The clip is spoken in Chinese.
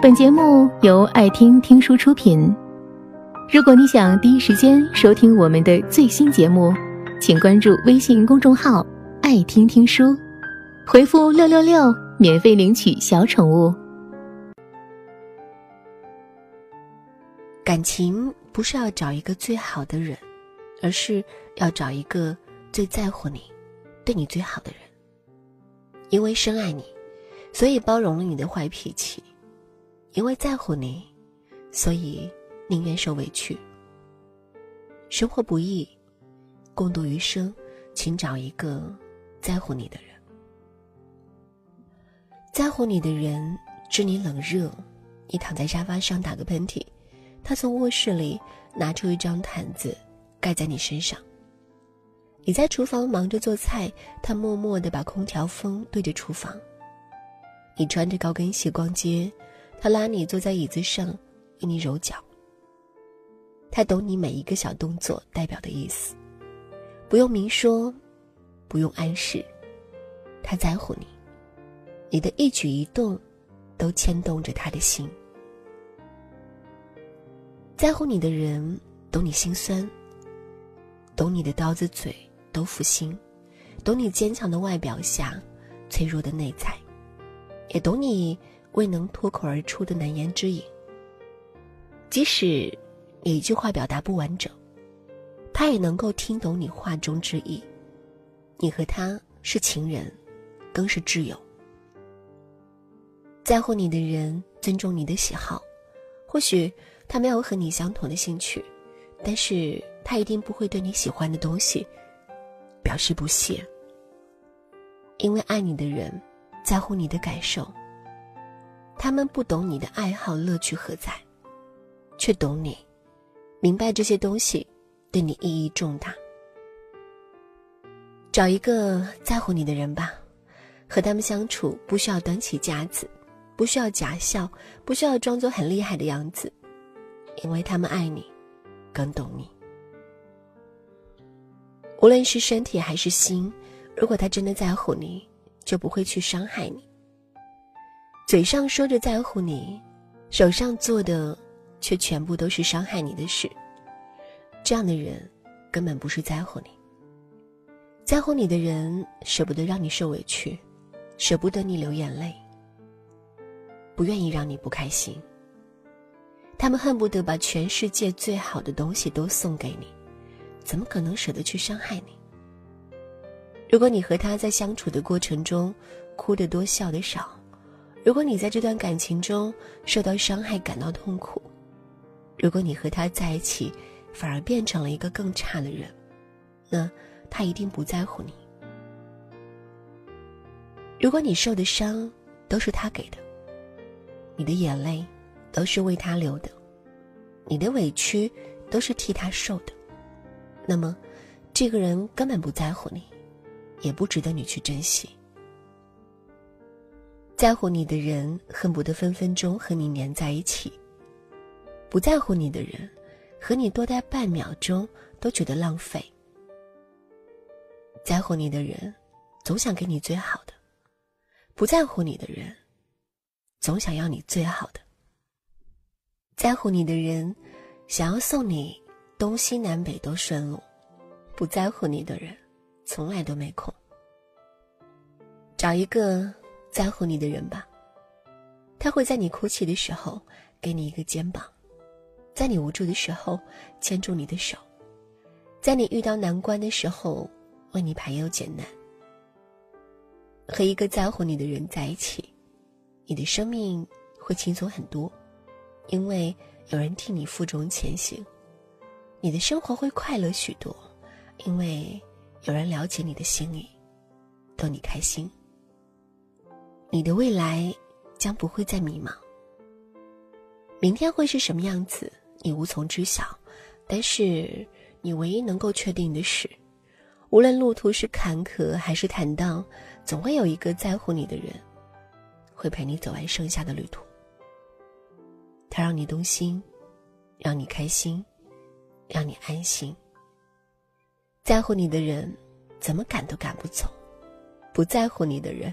本节目由爱听听书出品。如果你想第一时间收听我们的最新节目，请关注微信公众号“爱听听书”，回复“六六六”免费领取小宠物。感情不是要找一个最好的人，而是要找一个最在乎你、对你最好的人。因为深爱你，所以包容了你的坏脾气；因为在乎你，所以宁愿受委屈。生活不易，共度余生，请找一个在乎你的人。在乎你的人知你冷热，你躺在沙发上打个喷嚏。他从卧室里拿出一张毯子，盖在你身上。你在厨房忙着做菜，他默默地把空调风对着厨房。你穿着高跟鞋逛街，他拉你坐在椅子上，为你揉脚。他懂你每一个小动作代表的意思，不用明说，不用暗示，他在乎你，你的一举一动，都牵动着他的心。在乎你的人懂你心酸，懂你的刀子嘴豆腐心，懂你坚强的外表下脆弱的内在，也懂你未能脱口而出的难言之隐。即使你一句话表达不完整，他也能够听懂你话中之意。你和他是情人，更是挚友。在乎你的人尊重你的喜好，或许。他没有和你相同的兴趣，但是他一定不会对你喜欢的东西表示不屑。因为爱你的人在乎你的感受，他们不懂你的爱好乐趣何在，却懂你，明白这些东西对你意义重大。找一个在乎你的人吧，和他们相处不需要端起架子，不需要假笑，不需要装作很厉害的样子。因为他们爱你，更懂你。无论是身体还是心，如果他真的在乎你，就不会去伤害你。嘴上说着在乎你，手上做的却全部都是伤害你的事。这样的人根本不是在乎你。在乎你的人舍不得让你受委屈，舍不得你流眼泪，不愿意让你不开心。他们恨不得把全世界最好的东西都送给你，怎么可能舍得去伤害你？如果你和他在相处的过程中哭得多笑得少，如果你在这段感情中受到伤害感到痛苦，如果你和他在一起反而变成了一个更差的人，那他一定不在乎你。如果你受的伤都是他给的，你的眼泪。都是为他流的，你的委屈都是替他受的，那么，这个人根本不在乎你，也不值得你去珍惜。在乎你的人恨不得分分钟和你粘在一起，不在乎你的人，和你多待半秒钟都觉得浪费。在乎你的人，总想给你最好的；不在乎你的人，总想要你最好的。在乎你的人，想要送你东西南北都顺路；不在乎你的人，从来都没空。找一个在乎你的人吧，他会在你哭泣的时候给你一个肩膀，在你无助的时候牵住你的手，在你遇到难关的时候为你排忧解难。和一个在乎你的人在一起，你的生命会轻松很多。因为有人替你负重前行，你的生活会快乐许多；因为有人了解你的心意，逗你开心。你的未来将不会再迷茫。明天会是什么样子，你无从知晓。但是你唯一能够确定的是，无论路途是坎坷还是坦荡，总会有一个在乎你的人，会陪你走完剩下的旅途。他让你动心，让你开心，让你安心。在乎你的人，怎么赶都赶不走；不在乎你的人，